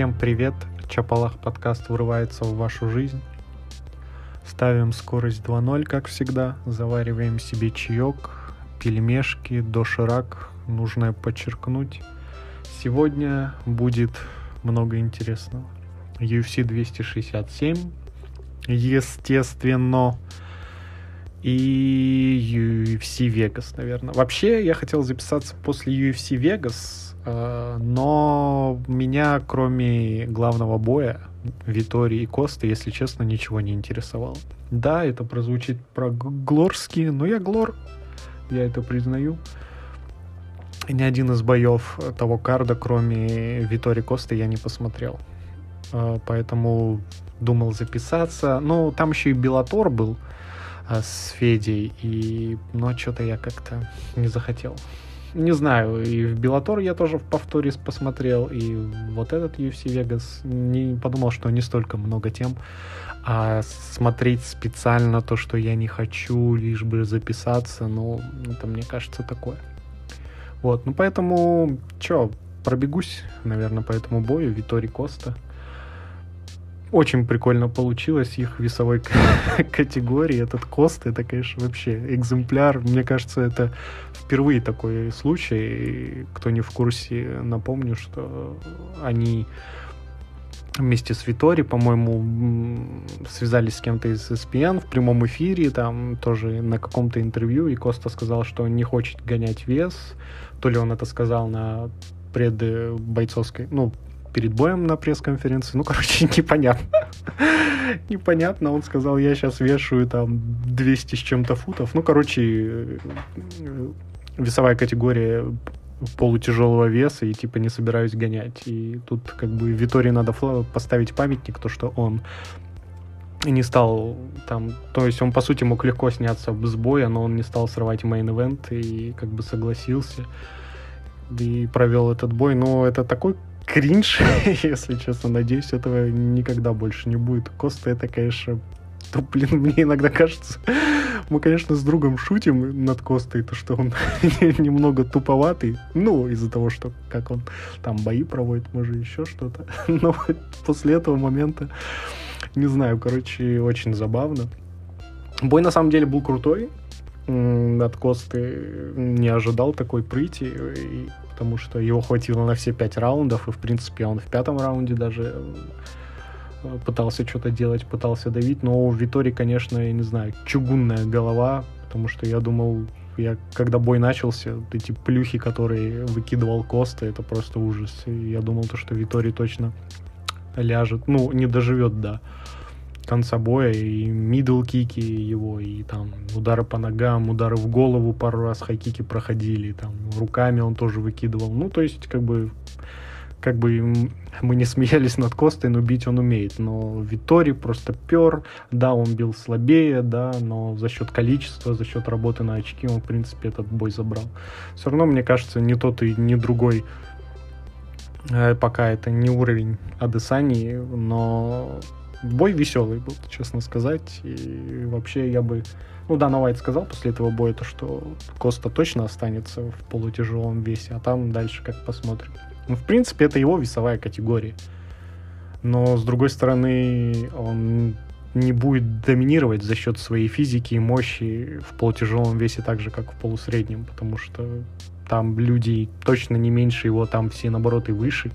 Всем привет! Чапалах подкаст вырывается в вашу жизнь. Ставим скорость 2.0, как всегда. Завариваем себе чаек, пельмешки, доширак. Нужно подчеркнуть. Сегодня будет много интересного. UFC 267, естественно, и UFC Vegas, наверное. Вообще, я хотел записаться после UFC Vegas, но меня, кроме главного боя, Витори и Коста, если честно, ничего не интересовало. Да, это прозвучит про-глорски, но я глор, я это признаю. Ни один из боев того карда, кроме Витори Коста, я не посмотрел. Э, поэтому думал записаться. Ну, там еще и Белатор был, а, с Федей, и, но что-то я как-то не захотел. Не знаю, и в Беллатор я тоже в повторе посмотрел, и вот этот UFC Vegas не подумал, что не столько много тем, а смотреть специально то, что я не хочу, лишь бы записаться, ну, это мне кажется такое. Вот, ну поэтому, что, пробегусь, наверное, по этому бою, Витори Коста — очень прикольно получилось их весовой категории. Этот Кост, это, конечно, вообще экземпляр. Мне кажется, это впервые такой случай. Кто не в курсе, напомню, что они вместе с Витори, по-моему, связались с кем-то из ESPN в прямом эфире, там тоже на каком-то интервью, и Коста сказал, что он не хочет гонять вес. То ли он это сказал на предбойцовской, ну, перед боем на пресс-конференции. Ну, короче, непонятно. непонятно. Он сказал, я сейчас вешаю там 200 с чем-то футов. Ну, короче, весовая категория полутяжелого веса и типа не собираюсь гонять. И тут как бы Веттори надо поставить памятник, то что он не стал там, то есть он по сути мог легко сняться с боя, но он не стал срывать main event и как бы согласился и провел этот бой. Но это такой кринж, если честно. Надеюсь, этого никогда больше не будет. Коста это, конечно, то, блин, мне иногда кажется, мы, конечно, с другом шутим над Костой, то, что он немного туповатый, ну, из-за того, что как он там бои проводит, может, еще что-то. Но после этого момента, не знаю, короче, очень забавно. Бой, на самом деле, был крутой. От Косты не ожидал такой прыти. Потому что его хватило на все пять раундов, и, в принципе, он в пятом раунде даже э, пытался что-то делать, пытался давить, но у Веттори, конечно, я не знаю, чугунная голова, потому что я думал, я, когда бой начался, эти плюхи, которые выкидывал Коста, это просто ужас. И я думал, то, что Веттори точно ляжет, ну, не доживет до конца боя, и middle kick-и его, и там удары по ногам, удары в голову пару раз high kick-и проходили, там руками он тоже выкидывал. Ну, то есть, как бы, как бы мы не смеялись над Костой, но бить он умеет. Но Витори просто пер, да, он бил слабее, да, но за счет количества, за счет работы на очки он, в принципе, этот бой забрал. Все равно, мне кажется, ни тот и ни другой э, пока это не уровень Адесани, но бой веселый был, честно сказать. И вообще я бы... Ну, да, Уайт сказал после этого боя, то, что Коста точно останется в полутяжелом весе, а там дальше как посмотрим. Ну, в принципе, это его весовая категория. Но, с другой стороны, он не будет доминировать за счет своей физики и мощи в полутяжелом весе так же, как в полусреднем, потому что там люди точно не меньше его, там все, наоборот, и выше,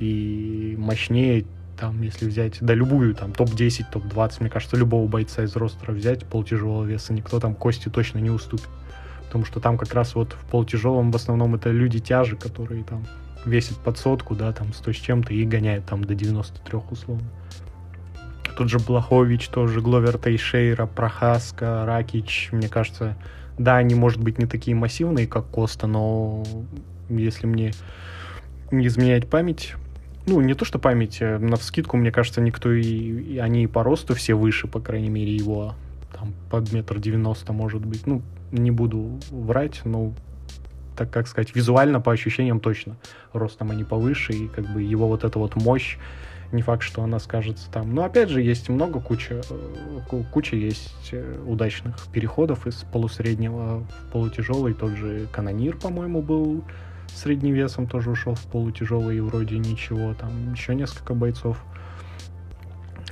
и мощнее, там, если взять, да, любую, там, топ-10, топ-20, мне кажется, любого бойца из ростера взять полутяжелого веса, никто там кости точно не уступит. Потому что там как раз вот в полутяжелом в основном это люди тяжи, которые там весят под сотку, да, там, 100 с чем-то и гоняют там до 93 условно. Тут же Блахович, тоже Гловер Тейшейра, Прохаска, Ракич, мне кажется, да, они, может быть, не такие массивные, как Коста, но если мне не изменять память, ну, не то что память, э, на вскидку, мне кажется, никто и, и они и по росту все выше, по крайней мере, его там под метр девяносто, может быть. Ну, не буду врать, но так как сказать, визуально по ощущениям точно ростом они повыше, и как бы его вот эта вот мощь, не факт, что она скажется там. Но опять же, есть много, куча, э, куча есть э, удачных переходов из полусреднего в полутяжелый. Тот же Канонир, по-моему, был средним весом тоже ушел в полутяжелый и вроде ничего. Там еще несколько бойцов.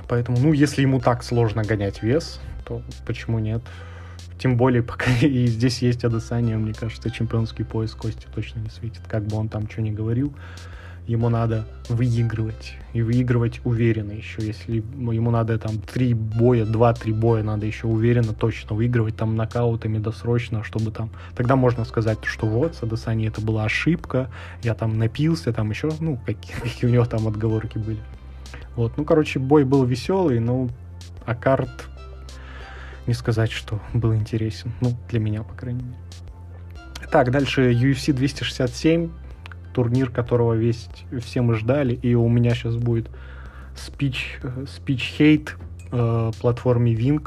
Поэтому, ну, если ему так сложно гонять вес, то почему нет? Тем более, пока и здесь есть Адесания, мне кажется, чемпионский пояс Кости точно не светит. Как бы он там что ни говорил, ему надо выигрывать. И выигрывать уверенно еще. Если ему надо там три боя, два-три боя надо еще уверенно точно выигрывать там нокаутами досрочно, чтобы там... Тогда можно сказать, что вот, с Адесани это была ошибка, я там напился, там еще, ну, какие, какие у него там отговорки были. Вот, ну, короче, бой был веселый, но а карт не сказать, что был интересен. Ну, для меня, по крайней мере. Так, дальше UFC 267, турнир, которого весь, все мы ждали, и у меня сейчас будет спич, спич хейт э, платформе Wing,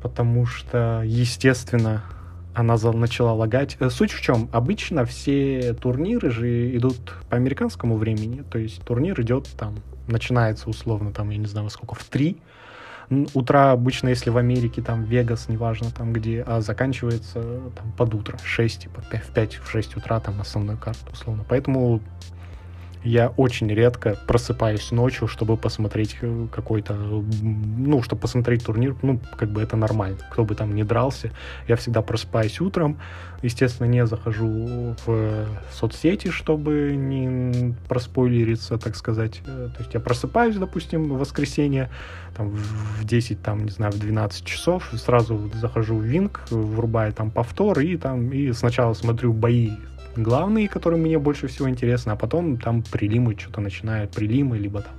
потому что, естественно, она начала лагать. Э, суть в чем? Обычно все турниры же идут по американскому времени, то есть турнир идет там, начинается условно там, я не знаю, во сколько, в 3, утра обычно, если в Америке, там, Вегас, неважно там где, а заканчивается там под утро, 6, типа, в 5, в 6 утра там основной карт, условно. Поэтому я очень редко просыпаюсь ночью, чтобы посмотреть э, какой-то, ну, чтобы посмотреть турнир, ну, как бы это нормально, кто бы там ни дрался. Я всегда просыпаюсь утром, естественно, не захожу в соцсети, чтобы не проспойлериться, так сказать. Э, то есть я просыпаюсь, допустим, в воскресенье, там, в 10, там, не знаю, в 12 часов, сразу захожу в Винг, врубаю там повтор, и там, и сначала смотрю бои главные, которые мне больше всего интересны, а потом там прилимы что-то начинают, прилимы, либо там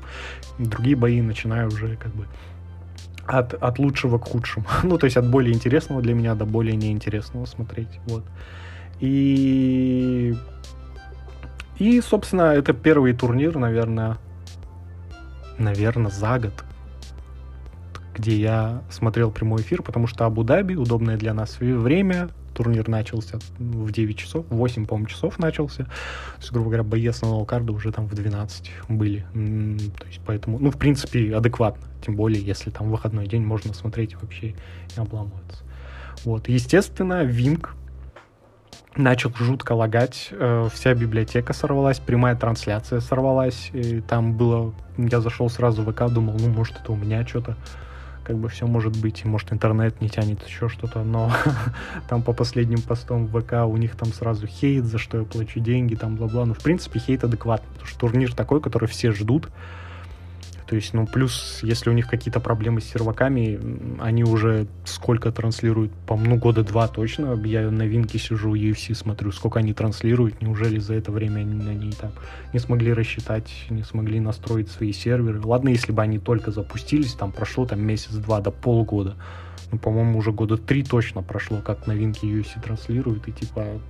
другие бои начинаю уже как бы от, от лучшего к худшему. ну, то есть от более интересного для меня до более неинтересного смотреть. Вот. И... И, собственно, это первый турнир, наверное, наверное, за год, где я смотрел прямой эфир, потому что Абу-Даби, удобное для нас время, турнир начался в 9 часов, в 8, по-моему, часов начался. То есть, грубо говоря, бои основного карда уже там в 12 были. То есть, поэтому, ну, в принципе, адекватно. Тем более, если там выходной день можно смотреть вообще не обламываться. Вот. Естественно, Винг начал жутко лагать, э, вся библиотека сорвалась, прямая трансляция сорвалась, и там было, я зашел сразу в ВК, думал, ну, может, это у меня что-то как бы все может быть, может интернет не тянет, еще что-то, но там по последним постам в ВК у них там сразу хейт, за что я плачу деньги, там бла-бла, ну в принципе хейт адекватный, потому что турнир такой, который все ждут, то есть, ну, плюс, если у них какие-то проблемы с серваками, они уже сколько транслируют, по ну, года два точно. Я на Винке сижу, UFC смотрю, сколько они транслируют. Неужели за это время они, они там не смогли рассчитать, не смогли настроить свои серверы? Ладно, если бы они только запустились, там прошло там месяц-два до полгода. Ну, по-моему, уже года три точно прошло, как новинки UFC транслируют, и типа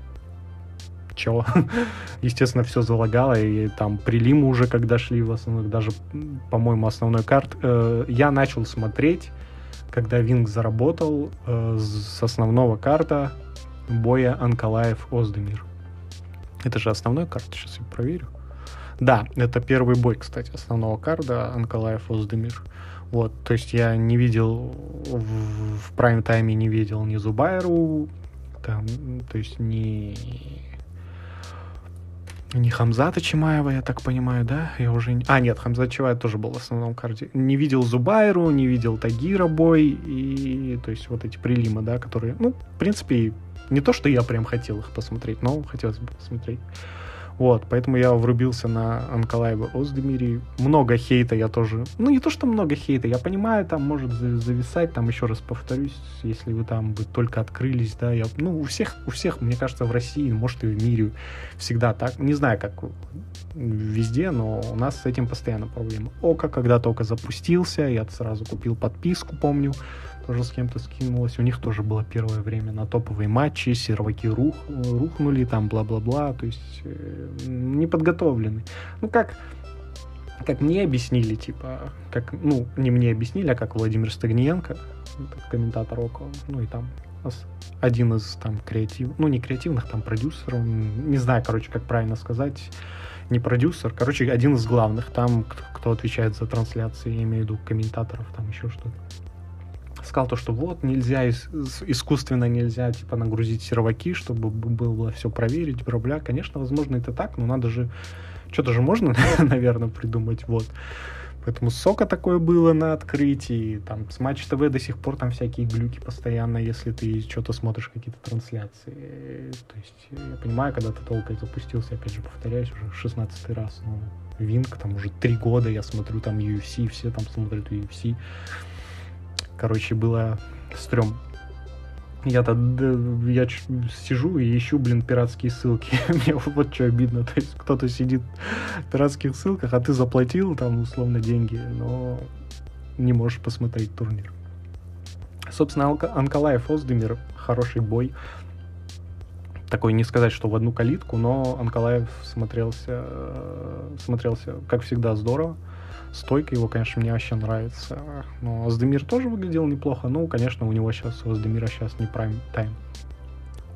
чё? Естественно, все залагало, и там прилимы уже, когда шли в основном, даже, по-моему, основной карт. Э, я начал смотреть, когда Винг заработал э, с основного карта боя Анкалаев-Оздемир. Это же основной карт, сейчас я проверю. Да, это первый бой, кстати, основного карда Анкалаев-Оздемир. Вот, то есть я не видел в, в прайм-тайме не видел ни Зубайру, там, то есть ни не Хамзата Чимаева, я так понимаю, да? Я уже... А, нет, Хамзат Чимаев тоже был в основном карте. Не видел Зубайру, не видел Тагира бой, и... То есть вот эти прилимы, да, которые... Ну, в принципе, не то, что я прям хотел их посмотреть, но хотелось бы посмотреть. Вот, поэтому я врубился на Анкалаева Оздемири. Много хейта я тоже... Ну, не то, что много хейта, я понимаю, там может зависать, там еще раз повторюсь, если вы там бы только открылись, да, я... Ну, у всех, у всех, мне кажется, в России, может, и в мире всегда так. Не знаю, как везде, но у нас с этим постоянно проблема. Ока когда только запустился, я сразу купил подписку, помню, тоже с кем-то скинулась. У них тоже было первое время на топовые матчи, серваки рух, рухнули, там бла-бла-бла, то есть э, не подготовлены. Ну как, как мне объяснили, типа, как, ну, не мне объяснили, а как Владимир Стагниенко, комментатор около, ну и там один из там креатив, ну не креативных, там продюсеров, не знаю, короче, как правильно сказать, не продюсер, короче, один из главных, там, кто, кто отвечает за трансляции, я имею в виду комментаторов, там еще что-то сказал то, что вот нельзя, искусственно нельзя, типа, нагрузить серваки, чтобы было все проверить, бля, Конечно, возможно, это так, но надо же, что-то же можно, наверное, придумать, вот. Поэтому сока такое было на открытии. Там с Матч ТВ до сих пор там всякие глюки постоянно, если ты что-то смотришь, какие-то трансляции. То есть я понимаю, когда ты толкой запустился, опять же, повторяюсь, уже 16 раз, но Винк, там уже три года я смотрю там UFC, все там смотрят UFC. Короче, было стрём. Я-то я сижу и ищу, блин, пиратские ссылки. Мне вот что обидно. То есть кто-то сидит в пиратских ссылках, а ты заплатил там условно деньги, но не можешь посмотреть турнир. Собственно, Анкалаев Оздемир хороший бой. Такой не сказать, что в одну калитку, но Анкалаев смотрелся, смотрелся как всегда, здорово. Стойка его, конечно, мне вообще нравится. Но Аздемир тоже выглядел неплохо. Ну, конечно, у него сейчас, у Аздемира сейчас не прайм тайм.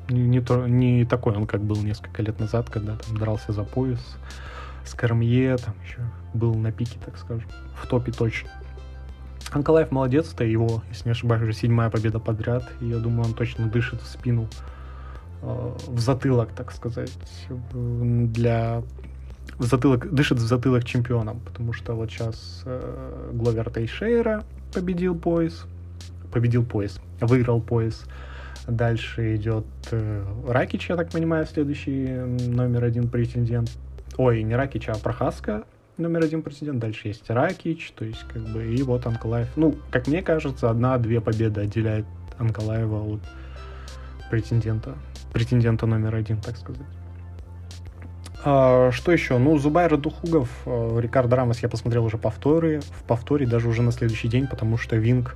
Не, не, то, не такой он, как был несколько лет назад, когда там дрался за пояс с Кормье, там еще был на пике, так скажем, в топе точно. Анкалаев молодец, это его, если не ошибаюсь, уже седьмая победа подряд, и я думаю, он точно дышит в спину, э, в затылок, так сказать, для в затылок, дышит в затылок чемпионом, потому что вот сейчас э, Гловер Тейшейра победил пояс, победил пояс, выиграл пояс. Дальше идет э, Ракич, я так понимаю, следующий номер один претендент. Ой, не Ракич, а Прохаска номер один претендент. Дальше есть Ракич, то есть как бы и вот Анкалаев. Ну, как мне кажется, одна-две победы отделяет Анкалаева от претендента, претендента номер один, так сказать. А, что еще? Ну, Зубайра Духугов, э, Рикардо Рамос я посмотрел уже повторы, в повторе даже уже на следующий день, потому что Винг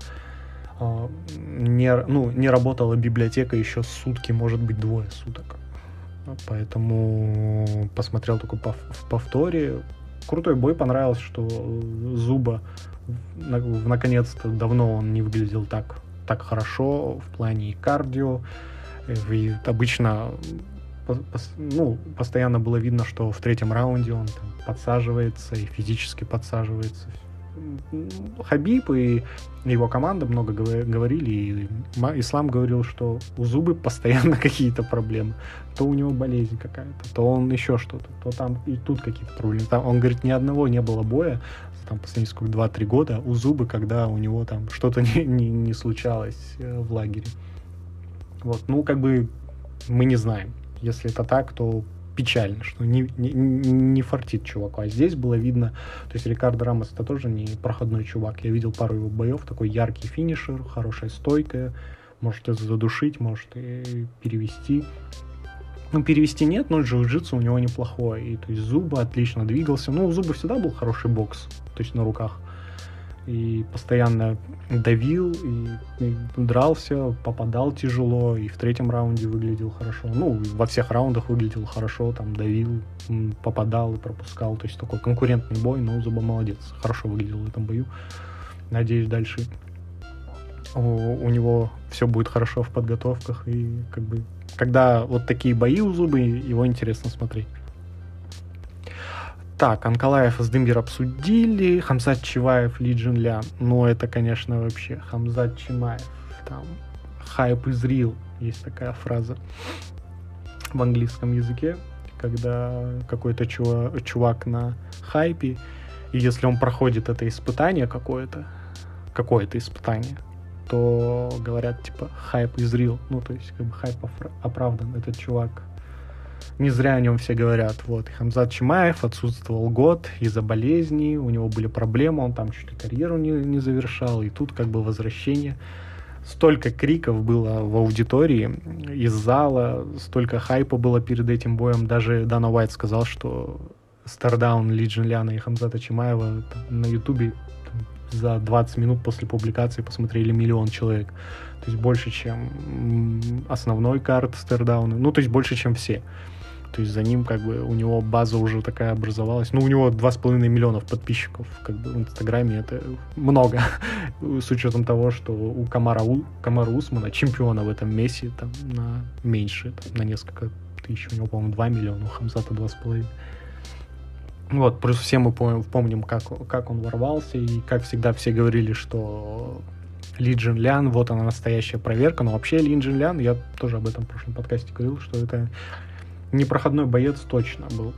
а, не, ну, не работала библиотека еще сутки, может быть, двое суток. Поэтому посмотрел только в повторе. Крутой бой, понравился, что Зуба наконец-то давно он не выглядел так, так хорошо в плане кардио. И обычно ну, постоянно было видно, что в третьем раунде он там подсаживается и физически подсаживается. Хабиб и его команда много говорили, и Ислам говорил, что у Зубы постоянно какие-то проблемы. То у него болезнь какая-то, то он еще что-то, то там и тут какие-то проблемы. Там, он говорит, ни одного не было боя, там последние сколько, 2-3 года у Зубы, когда у него там что-то не, не, не случалось э, в лагере. Вот, ну, как бы мы не знаем. Если это так, то печально, что не, не, не фартит чуваку. А здесь было видно, то есть Рикардо Рамос это тоже не проходной чувак. Я видел пару его боев, такой яркий финишер, хорошая стойка, может и задушить, может и перевести. Ну, перевести нет, но джиу-джитсу у него неплохое. И то есть Зуба отлично двигался. Ну, у Зуба всегда был хороший бокс, то есть на руках и постоянно давил, и, и дрался, попадал тяжело, и в третьем раунде выглядел хорошо. Ну, во всех раундах выглядел хорошо, там давил, попадал и пропускал. То есть такой конкурентный бой, но Зуба молодец, хорошо выглядел в этом бою. Надеюсь, дальше у, у него все будет хорошо в подготовках, и как бы когда вот такие бои у Зубы, его интересно смотреть. Так, Анкалаев с Дымбир обсудили, Хамзат Чиваев, Ли Джин Ля. Ну, это, конечно, вообще Хамзат Чимаев. Там хайп из real, есть такая фраза в английском языке, когда какой-то чувак, чувак на хайпе, и если он проходит это испытание какое-то, какое-то испытание, то говорят, типа, хайп из real. Ну, то есть, как бы хайп оправдан. Этот чувак не зря о нем все говорят. Вот. Хамзат Чимаев отсутствовал год из-за болезни, у него были проблемы, он там чуть ли карьеру не, не завершал, и тут как бы возвращение. Столько криков было в аудитории из зала, столько хайпа было перед этим боем. Даже Дана Уайт сказал, что Стардаун Ли Джин Ляна и Хамзата Чимаева на Ютубе за 20 минут после публикации посмотрели миллион человек. То есть больше, чем основной карт Стардауна. Ну, то есть больше, чем все. То есть за ним как бы у него база уже такая образовалась. Ну, у него 2,5 миллионов подписчиков как бы в Инстаграме. Это много. С учетом того, что у Камара, у Камара Усмана, чемпиона в этом месте, там на меньше, там, на несколько тысяч. У него, по-моему, 2 миллиона, у Хамзата 2,5. Вот, плюс все мы помним как, как он ворвался, и как всегда все говорили, что Ли Джин Лян, вот она настоящая проверка. Но вообще Ли Джин Лян, я тоже об этом в прошлом подкасте говорил, что это непроходной боец точно был.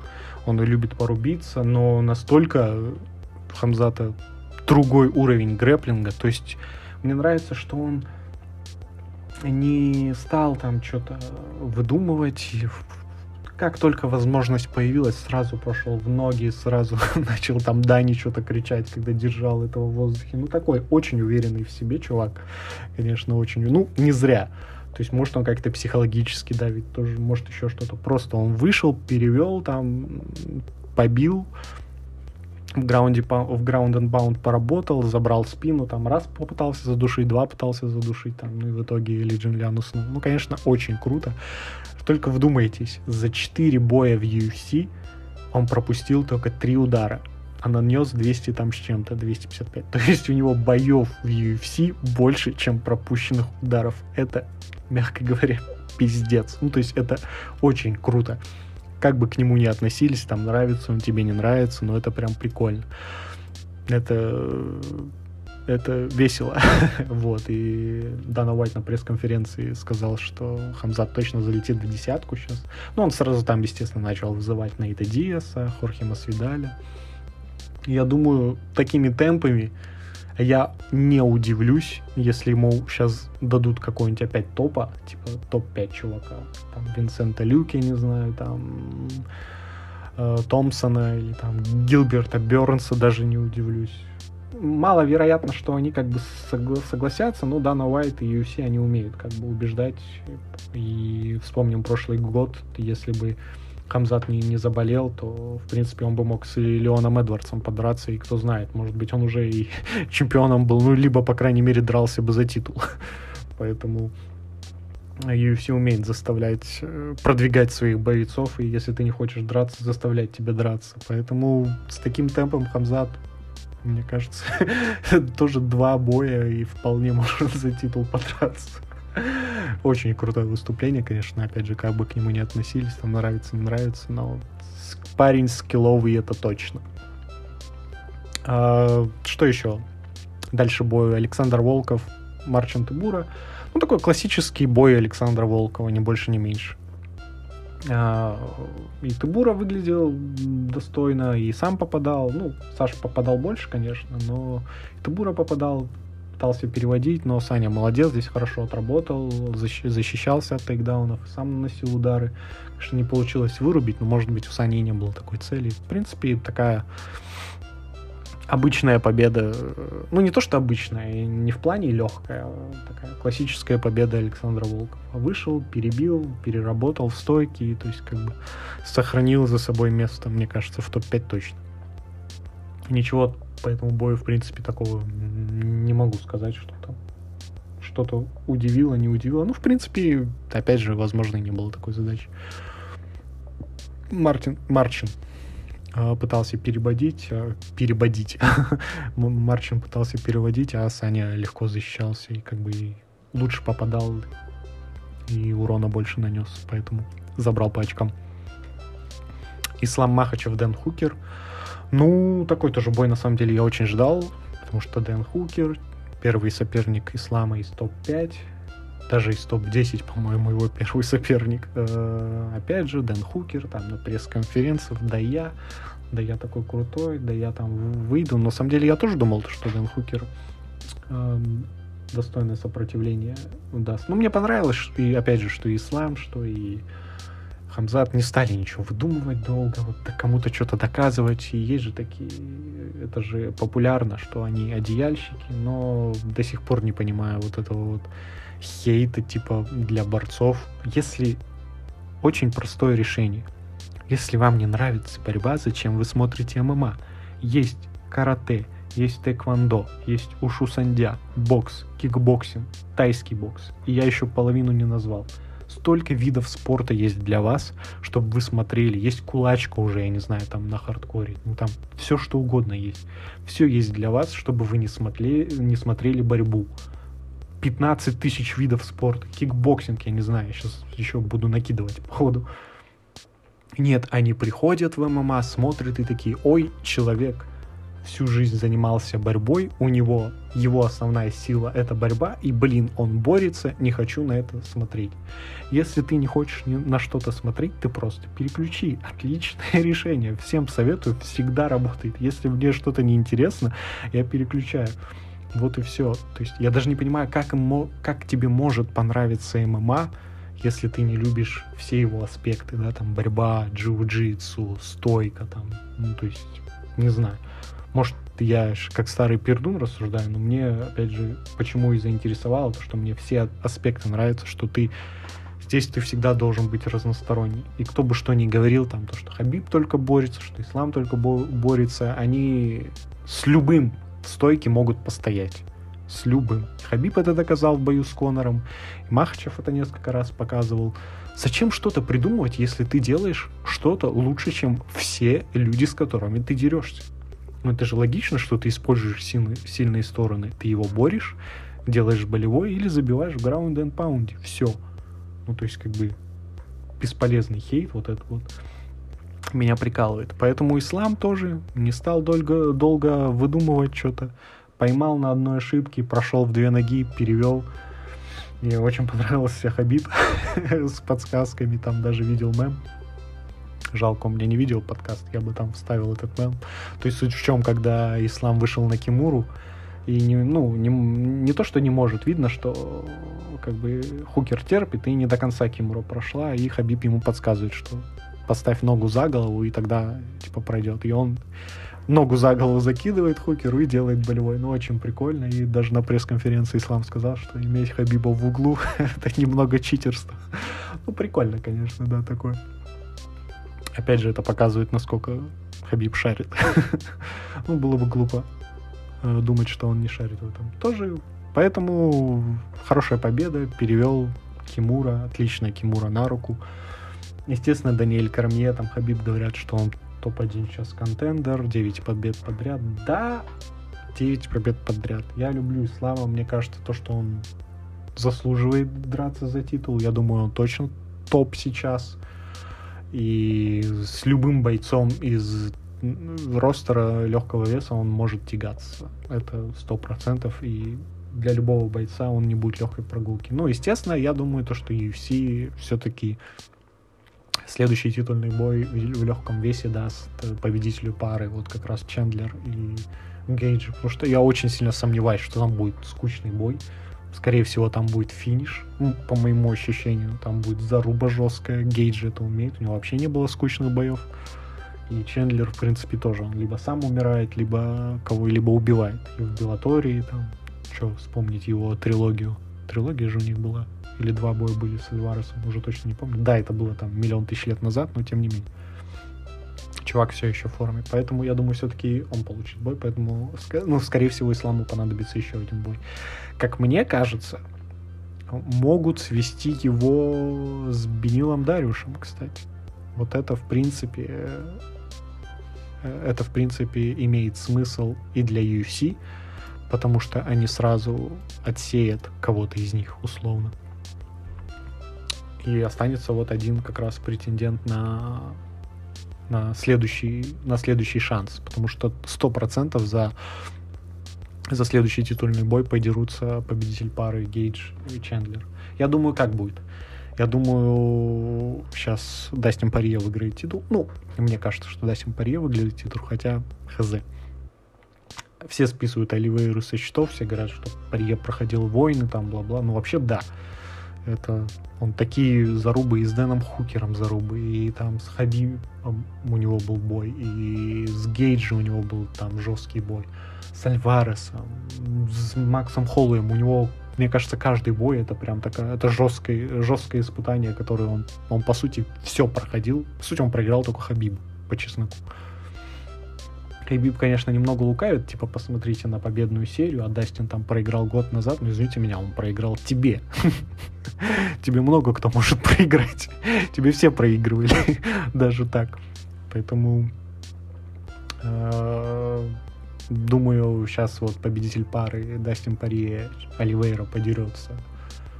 Он любит порубиться, но настолько Хамзата другой уровень грэплинга. То есть мне нравится, что он не стал там что-то выдумывать. Как только возможность появилась, сразу пошел в ноги, сразу начал там Дани что-то кричать, когда держал этого в воздухе. Ну, такой очень уверенный в себе чувак. Конечно, очень... Ну, не зря. То есть, может, он как-то психологически давит, тоже, может, еще что-то. Просто он вышел, перевел, там, побил, в граунде в ground and bound поработал, забрал спину, там раз попытался задушить, два пытался задушить, там, ну и в итоге Лиджин Лян уснул. Ну, конечно, очень круто. Только вдумайтесь, за 4 боя в UFC он пропустил только 3 удара, а нанес 200 там с чем-то, 255. То есть у него боев в UFC больше, чем пропущенных ударов. Это, мягко говоря, пиздец. Ну, то есть это очень круто как бы к нему ни относились, там, нравится он тебе, не нравится, но это прям прикольно. Это это весело. вот, и Дана Уайт на пресс-конференции сказал, что Хамзат точно залетит в десятку сейчас. Ну, он сразу там, естественно, начал вызывать Нейта Диаса, Хорхе Масвидаля. Я думаю, такими темпами я не удивлюсь, если ему сейчас дадут какой-нибудь опять топа, типа топ-5 чувака. Там Винсента Люки, не знаю, там э, Томпсона или там Гилберта Бернса, даже не удивлюсь. Маловероятно, что они как бы согла- согласятся, но Дана Уайт и UFC, они умеют как бы убеждать. И вспомним прошлый год, если бы Хамзат не, не заболел, то, в принципе, он бы мог с Леоном Эдвардсом подраться, и кто знает, может быть, он уже и чемпионом был, ну, либо, по крайней мере, дрался бы за титул. Поэтому UFC умеет заставлять, э, продвигать своих бойцов, и если ты не хочешь драться, заставлять тебя драться. Поэтому с таким темпом Хамзат, мне кажется, тоже два боя и вполне может за титул подраться. Очень крутое выступление, конечно, опять же, как бы к нему не относились, там нравится, не нравится, но парень скилловый это точно. А, что еще? Дальше бой Александр Волков, Марчин Тыбура. Ну, такой классический бой Александра Волкова, не больше, не меньше. А, и Тыбура выглядел достойно, и сам попадал. Ну, Саша попадал больше, конечно, но Тыбура попадал пытался переводить, но Саня молодец, здесь хорошо отработал, защищался от тейкдаунов, сам наносил удары. Конечно, не получилось вырубить, но, может быть, у Сани не было такой цели. В принципе, такая обычная победа, ну не то что обычная, не в плане легкая, а такая классическая победа Александра Волкова. Вышел, перебил, переработал в стойке, то есть как бы сохранил за собой место, мне кажется, в топ-5 точно. Ничего по этому бою, в принципе, такого не могу сказать, что там что-то удивило, не удивило. Ну, в принципе, опять же, возможно, не было такой задачи. Мартин, Марчин э, пытался переводить, э, переводить. Марчин пытался переводить, а Саня легко защищался и как бы лучше попадал и урона больше нанес, поэтому забрал по очкам. Ислам Махачев, Дэн Хукер. Ну, такой тоже бой, на самом деле, я очень ждал, потому что Дэн Хукер, первый соперник Ислама из топ-5, даже из топ-10, по-моему, его первый соперник. Э, опять же, Дэн Хукер, там на пресс-конференциях, да я, да я такой крутой, да я там выйду. Но на самом деле я тоже думал, что Дэн Хукер э, достойное сопротивление даст. Ну, мне понравилось, и опять же, что и Ислам, что и Хамзат не стали ничего выдумывать долго, вот кому-то что-то доказывать. И есть же такие, это же популярно, что они одеяльщики, но до сих пор не понимаю вот этого вот хейта типа для борцов. Если очень простое решение. Если вам не нравится борьба, зачем вы смотрите ММА? Есть карате, есть тэквондо, есть ушу-саньда, бокс, кикбоксинг, тайский бокс. И я еще половину не назвал столько видов спорта есть для вас, чтобы вы смотрели. Есть кулачка уже, я не знаю, там на хардкоре. Ну, там все что угодно есть. Все есть для вас, чтобы вы не смотрели, не смотрели борьбу. 15 тысяч видов спорта. Кикбоксинг, я не знаю, сейчас еще буду накидывать по ходу. Нет, они приходят в ММА, смотрят и такие, ой, человек всю жизнь занимался борьбой, у него его основная сила это борьба, и, блин, он борется, не хочу на это смотреть. Если ты не хочешь ни на что-то смотреть, ты просто переключи. Отличное решение. Всем советую, всегда работает. Если мне что-то неинтересно, я переключаю. Вот и все. То есть я даже не понимаю, как, ему, как тебе может понравиться ММА, если ты не любишь все его аспекты, да, там борьба, джиу-джитсу, стойка, там, ну, то есть, не знаю. Может, я как старый пердун рассуждаю, но мне, опять же, почему и заинтересовало, то, что мне все аспекты нравятся, что ты здесь ты всегда должен быть разносторонний. И кто бы что ни говорил, там, то, что Хабиб только борется, что Ислам только бо- борется, они с любым в стойке могут постоять. С любым. Хабиб это доказал в бою с Конором. Махачев это несколько раз показывал. Зачем что-то придумывать, если ты делаешь что-то лучше, чем все люди, с которыми ты дерешься? Ну, это же логично, что ты используешь сильные, сильные стороны. Ты его борешь, делаешь болевой или забиваешь в граунд and паунде. Все. Ну, то есть, как бы, бесполезный хейт, вот это вот, меня прикалывает. Поэтому ислам тоже не стал долго, долго выдумывать что-то. Поймал на одной ошибке, прошел в две ноги, перевел. Мне очень понравился Хабиб с подсказками, там даже видел мем. Жалко, у меня не видео подкаст, я бы там вставил этот мем. То есть суть в чем, когда Ислам вышел на Кимуру, и не, ну, не, не то, что не может, видно, что как бы Хукер терпит, и не до конца Кимура прошла, и Хабиб ему подсказывает, что поставь ногу за голову, и тогда типа пройдет. И он ногу за голову закидывает Хукеру и делает болевой. Ну, очень прикольно. И даже на пресс-конференции Ислам сказал, что иметь Хабиба в углу — это немного читерство. Ну, прикольно, конечно, да, такое. Опять же, это показывает, насколько Хабиб шарит. ну, было бы глупо э, думать, что он не шарит в этом. Тоже. Поэтому хорошая победа. Перевел Кимура. Отличная Кимура на руку. Естественно, Даниэль Кармье, там Хабиб говорят, что он топ-1 сейчас контендер, 9 побед подряд. Да, 9 побед подряд. Я люблю Ислама, мне кажется, то, что он заслуживает драться за титул. Я думаю, он точно топ сейчас и с любым бойцом из ростера легкого веса он может тягаться. Это сто процентов, и для любого бойца он не будет легкой прогулки. Ну, естественно, я думаю, то, что UFC все-таки следующий титульный бой в легком весе даст победителю пары, вот как раз Чендлер и Гейджи, потому что я очень сильно сомневаюсь, что там будет скучный бой. Скорее всего, там будет финиш, ну, по моему ощущению. Там будет заруба жесткая. Гейджи это умеет. У него вообще не было скучных боев. И Чендлер, в принципе, тоже. Он либо сам умирает, либо кого-либо убивает. И в Белатории, там, что вспомнить его трилогию. Трилогия же у них была. Или два боя были с Эдваресом, уже точно не помню. Да, это было там миллион тысяч лет назад, но тем не менее. Чувак все еще в форме. Поэтому я думаю, все-таки он получит бой. Поэтому, ну, скорее всего, Исламу понадобится еще один бой как мне кажется, могут свести его с Бенилом Дарюшем, кстати. Вот это, в принципе, э, это, в принципе, имеет смысл и для UFC, потому что они сразу отсеят кого-то из них, условно. И останется вот один как раз претендент на, на, следующий, на следующий шанс, потому что 100% за за следующий титульный бой подерутся победитель пары Гейдж и Чендлер. Я думаю, как будет. Я думаю, сейчас Дастин Парье выиграет титул. Ну, мне кажется, что Дастин Парье выиграет титул, хотя хз. Все списывают Оливейру со счетов, все говорят, что Парье проходил войны, там, бла-бла. Ну, вообще, да. Это он такие зарубы и с Дэном Хукером зарубы, и там с Хабибом у него был бой, и с Гейджем у него был там жесткий бой с Альваресом, с Максом Холлоем. У него, мне кажется, каждый бой это прям такая, это жесткое, жесткое испытание, которое он, он по сути все проходил. По сути, он проиграл только Хабибу, по чесноку. Хабиб, конечно, немного лукавит, типа, посмотрите на победную серию, а Дастин там проиграл год назад, но извините меня, он проиграл тебе. Тебе много кто может проиграть. Тебе все проигрывали, даже так. Поэтому э, Думаю, сейчас вот победитель пары Дастин Пари Оливейра подерется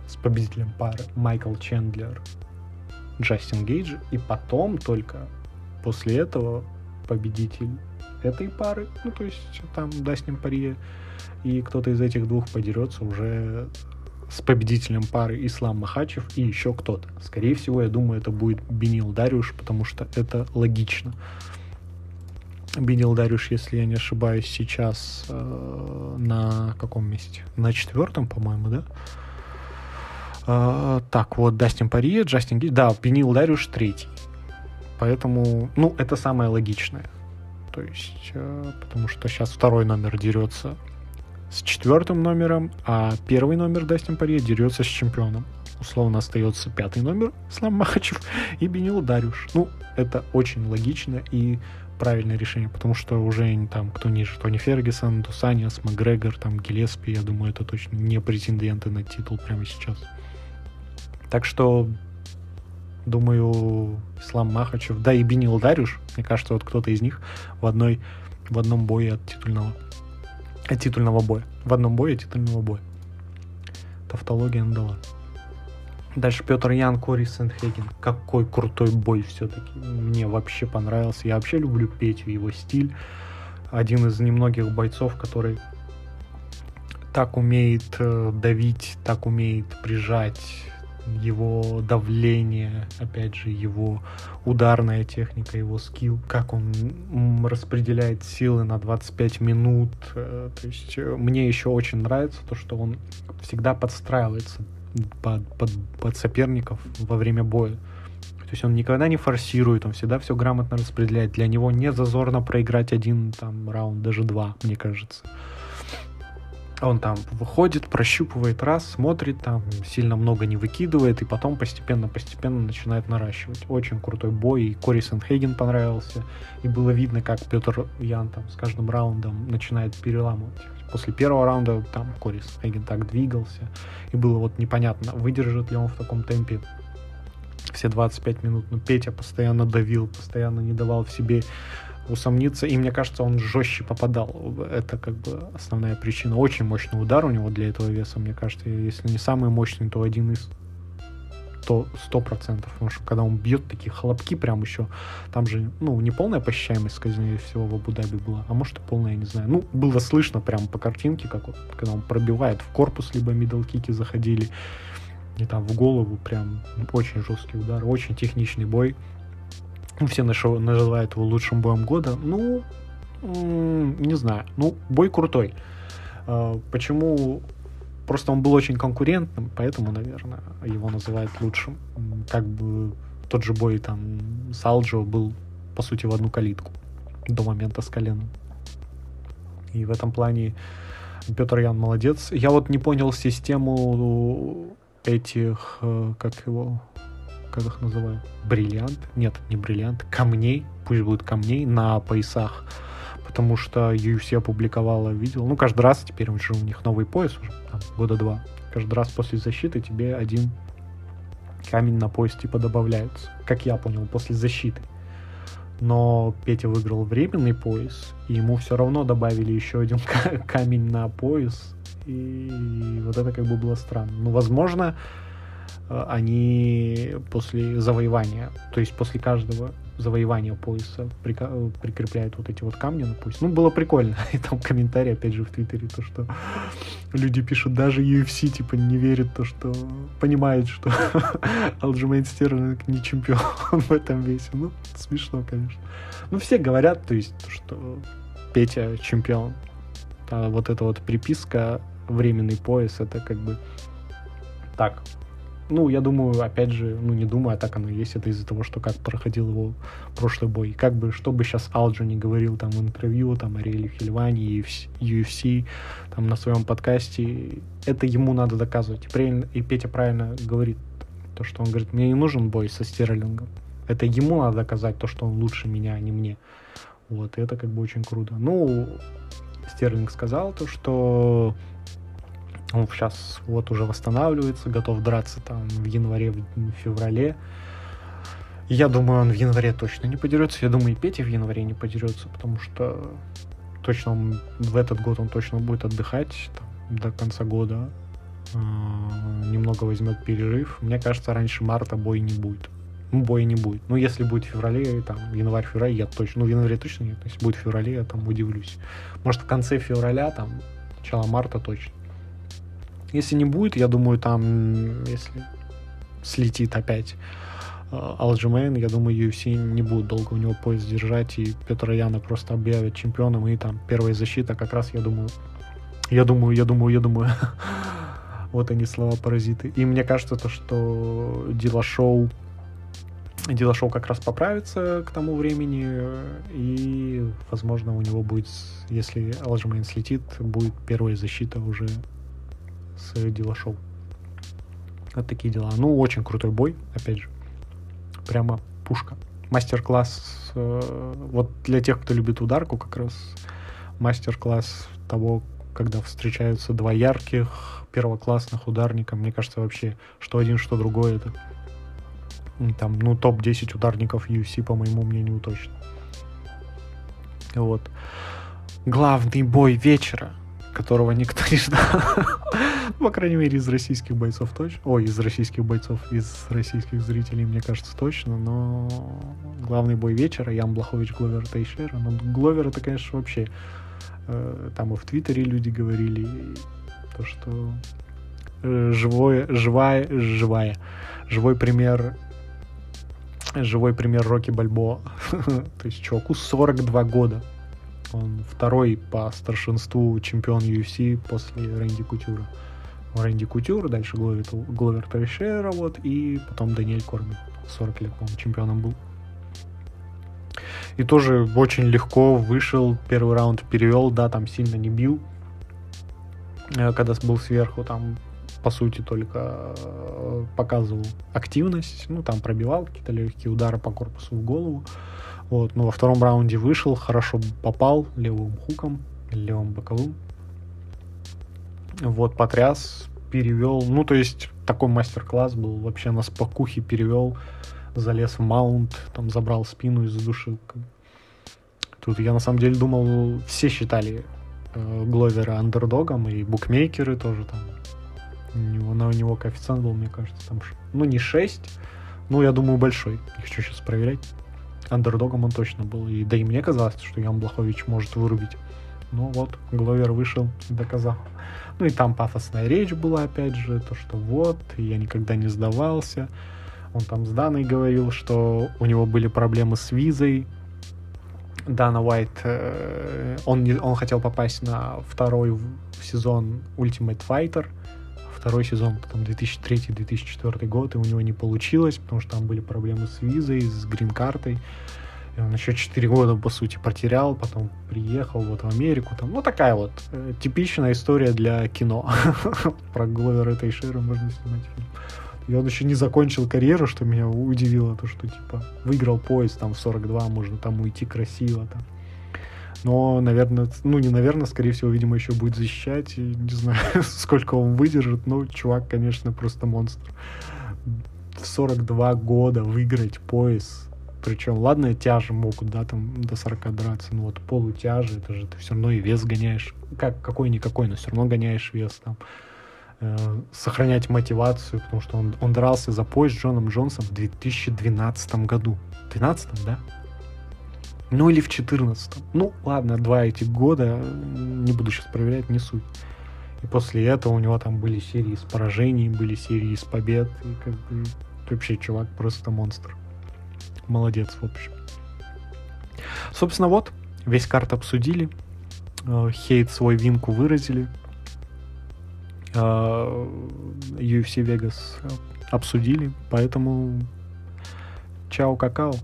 с победителем пары Майкл Чендлер Джастин Гейдж. И потом только после этого победитель этой пары, ну, то есть там Дастин Парье, и кто-то из этих двух подерется уже с победителем пары Ислам Махачев и еще кто-то. Скорее всего, я думаю, это будет Бенил Дарюш, потому что это логично. Бенил Дарюш, если я не ошибаюсь, сейчас э, на каком месте? На четвертом, по-моему, да? Э, так, вот Дастин Парье, Джастин Гиль. Да, Бенил Дарюш третий. Поэтому, ну, это самое логичное. То есть, э, потому что сейчас второй номер дерется с четвертым номером, а первый номер Дастин Парье дерется с чемпионом. Условно остается пятый номер Слам Махачев и Бенил Дарюш. Ну, это очень логично и правильное решение, потому что уже там кто ниже, Тони Фергюсон, Дусаниас, Макгрегор, там Гелеспи, я думаю, это точно не претенденты на титул прямо сейчас. Так что, думаю, Ислам Махачев, да и Бенил Дарюш, мне кажется, вот кто-то из них в одной в одном бое от титульного от титульного боя. В одном бое титульного боя. Тавтология надала. Дальше Петр Ян, Кори Сентхеген. Какой крутой бой все-таки. Мне вообще понравился. Я вообще люблю Петю, его стиль. Один из немногих бойцов, который так умеет э, давить, так умеет прижать, его давление, опять же, его ударная техника, его скилл, как он распределяет силы на 25 минут. Э, то есть э, мне еще очень нравится то, что он всегда подстраивается под, под, под соперников во время боя. То есть он никогда не форсирует, он всегда все грамотно распределяет. Для него не зазорно проиграть один там раунд, даже два, мне кажется. Он там выходит, прощупывает раз, смотрит, там сильно много не выкидывает, и потом постепенно-постепенно начинает наращивать. Очень крутой бой, и Кори Сенхейген понравился, и было видно, как Петр Ян там с каждым раундом начинает переламывать. После первого раунда там Кори Сенхейген так двигался, и было вот непонятно, выдержит ли он в таком темпе все 25 минут. Но Петя постоянно давил, постоянно не давал в себе усомниться. И мне кажется, он жестче попадал. Это как бы основная причина. Очень мощный удар у него для этого веса, мне кажется. Если не самый мощный, то один из то сто процентов, потому что когда он бьет такие хлопки прям еще, там же, ну, не полная посещаемость, скорее всего, в Абу-Даби была, а может и полная, я не знаю. Ну, было слышно прям по картинке, как вот, когда он пробивает в корпус, либо middle kick-и заходили, и там в голову прям очень жесткий удар, очень техничный бой. Все называют его лучшим боем года. Ну, не знаю. Ну, бой крутой. А, почему? Просто он был очень конкурентным, поэтому, наверное, его называют лучшим. Как бы тот же бой там с Алджио был, по сути, в одну калитку до момента с коленом. И в этом плане Петр Ян молодец. Я вот не понял систему этих, э, как его, как их называют, бриллиант, нет, не бриллиант, камней, пусть будет камней на поясах, потому что UFC опубликовала, видел, ну, каждый раз теперь уже у них новый пояс уже, там, года два, каждый раз после защиты тебе один камень на пояс типа добавляются, как я понял, после защиты. Но Петя выиграл временный пояс, и ему все равно добавили еще один камень на пояс, и вот это как бы было странно. Ну, возможно, они после завоевания, то есть после каждого завоевания пояса э, прикрепляют вот эти вот камни на пояс. Ну, было прикольно. И там комментарий, опять же, в Твиттере, то, что люди пишут, даже UFC, типа, не верит, то, что понимает, что Алджимейн Стерлинг не чемпион в этом весе. Ну, смешно, конечно. Ну, все говорят, то есть, что Петя чемпион. А вот эта вот приписка временный пояс, это как бы так, ну, я думаю, опять же, ну, не думаю, а так оно и есть. Это из-за того, что как проходил его прошлый бой. Как бы, что бы сейчас Алджи не говорил там в интервью, там, Ариэль Хильвани, UFC, там, на своем подкасте, это ему надо доказывать. И Петя правильно говорит, то, что он говорит, мне не нужен бой со Стерлингом. Это ему надо доказать то, что он лучше меня, а не мне. Вот, и это как бы очень круто. Ну, Стерлинг сказал то, что он сейчас вот уже восстанавливается, готов драться там в январе, в феврале. Я думаю, он в январе точно не подерется. Я думаю, и Петя в январе не подерется, потому что точно он, в этот год он точно будет отдыхать там, до конца года. Э, немного возьмет перерыв. Мне кажется, раньше марта бой не будет. боя не будет. Ну, если будет в феврале, там, январь-февраль, я точно, ну, в январе точно нет. Если будет в феврале, я там удивлюсь. Может, в конце февраля, там, начало марта точно. Если не будет, я думаю, там, если слетит опять Алджимен, я думаю, UFC не будет долго у него поезд держать, и Петра Яна просто объявят чемпионом, и там первая защита как раз, я думаю, я думаю, я думаю, я думаю. вот они слова-паразиты. И мне кажется, то, что Дилашоу Дилашоу как раз поправится к тому времени, и, возможно, у него будет, если Алджимейн слетит, будет первая защита уже с Дилашоу. Вот такие дела. Ну, очень крутой бой, опять же прямо пушка. Мастер-класс, э, вот для тех, кто любит ударку, как раз мастер-класс того, когда встречаются два ярких первоклассных ударника. Мне кажется, вообще, что один, что другой, это там, ну, топ-10 ударников UFC, по моему мнению, точно. Вот. Главный бой вечера — которого никто не ждал. По крайней мере, из российских бойцов точно. Ой, из российских бойцов, из российских зрителей, мне кажется, точно. Но главный бой вечера, Ян Блахович, Гловер Тейшера. Но Гловер это, конечно, вообще... Э, там и в Твиттере люди говорили, то, что э, живое, живая, живая, живой пример живой пример Рокки Бальбо. То есть чуваку 42 года. Он второй по старшинству чемпион UFC после Рэнди Кутюра. Рэнди Кутюр, дальше Гловер, Гловер Тайшера, вот, и потом Даниэль Корми. 40 лет, по-моему, чемпионом был. И тоже очень легко вышел, первый раунд перевел, да, там сильно не бил. Э, когда был сверху, там, по сути, только э, показывал активность, ну, там пробивал какие-то легкие удары по корпусу в голову. Вот, но во втором раунде вышел, хорошо попал левым хуком, левым боковым. Вот, потряс, перевел. Ну, то есть, такой мастер-класс был. Вообще на спокухе перевел, залез в маунт, там забрал спину и задушил. Тут я на самом деле думал, все считали э, Гловера андердогом, и букмекеры тоже там. У него, на у него коэффициент был, мне кажется, там, ну, не 6, ну, я думаю, большой. Не хочу сейчас проверять андердогом он точно был. И да и мне казалось, что Ян Блахович может вырубить. Ну вот, Гловер вышел и доказал. Ну и там пафосная речь была, опять же, то, что вот, я никогда не сдавался. Он там с Даной говорил, что у него были проблемы с визой. Дана Уайт, э, он, не, он хотел попасть на второй сезон Ultimate Fighter, второй сезон, потом 2003-2004 год, и у него не получилось, потому что там были проблемы с визой, с грин-картой. И он еще 4 года, по сути, потерял, потом приехал вот в Америку. Там, ну, такая вот э, типичная история для кино. Про Гловера Тейшера можно снимать фильм. И он еще не закончил карьеру, что меня удивило, то, что, типа, выиграл поезд там в 42, можно там уйти красиво, там, но, наверное, ну не наверное, скорее всего, видимо, еще будет защищать. И не знаю, сколько он выдержит. Но чувак, конечно, просто монстр. В 42 года выиграть пояс. Причем, ладно, тяжи могут, да, там до 40 драться, но вот полутяжи, это же ты все равно и вес гоняешь. Как, какой-никакой, но все равно гоняешь вес там э, сохранять мотивацию, потому что он, он дрался за пояс с Джоном Джонсом в 2012 году. 12 да? Ну или в 14 Ну ладно, два этих года, не буду сейчас проверять, не суть. И после этого у него там были серии с поражений, были серии с побед. И как бы вообще чувак просто монстр. Молодец, в общем. Собственно, вот, весь карт обсудили. Э, хейт свой винку выразили. Э, UFC Vegas обсудили. Поэтому чао, какао.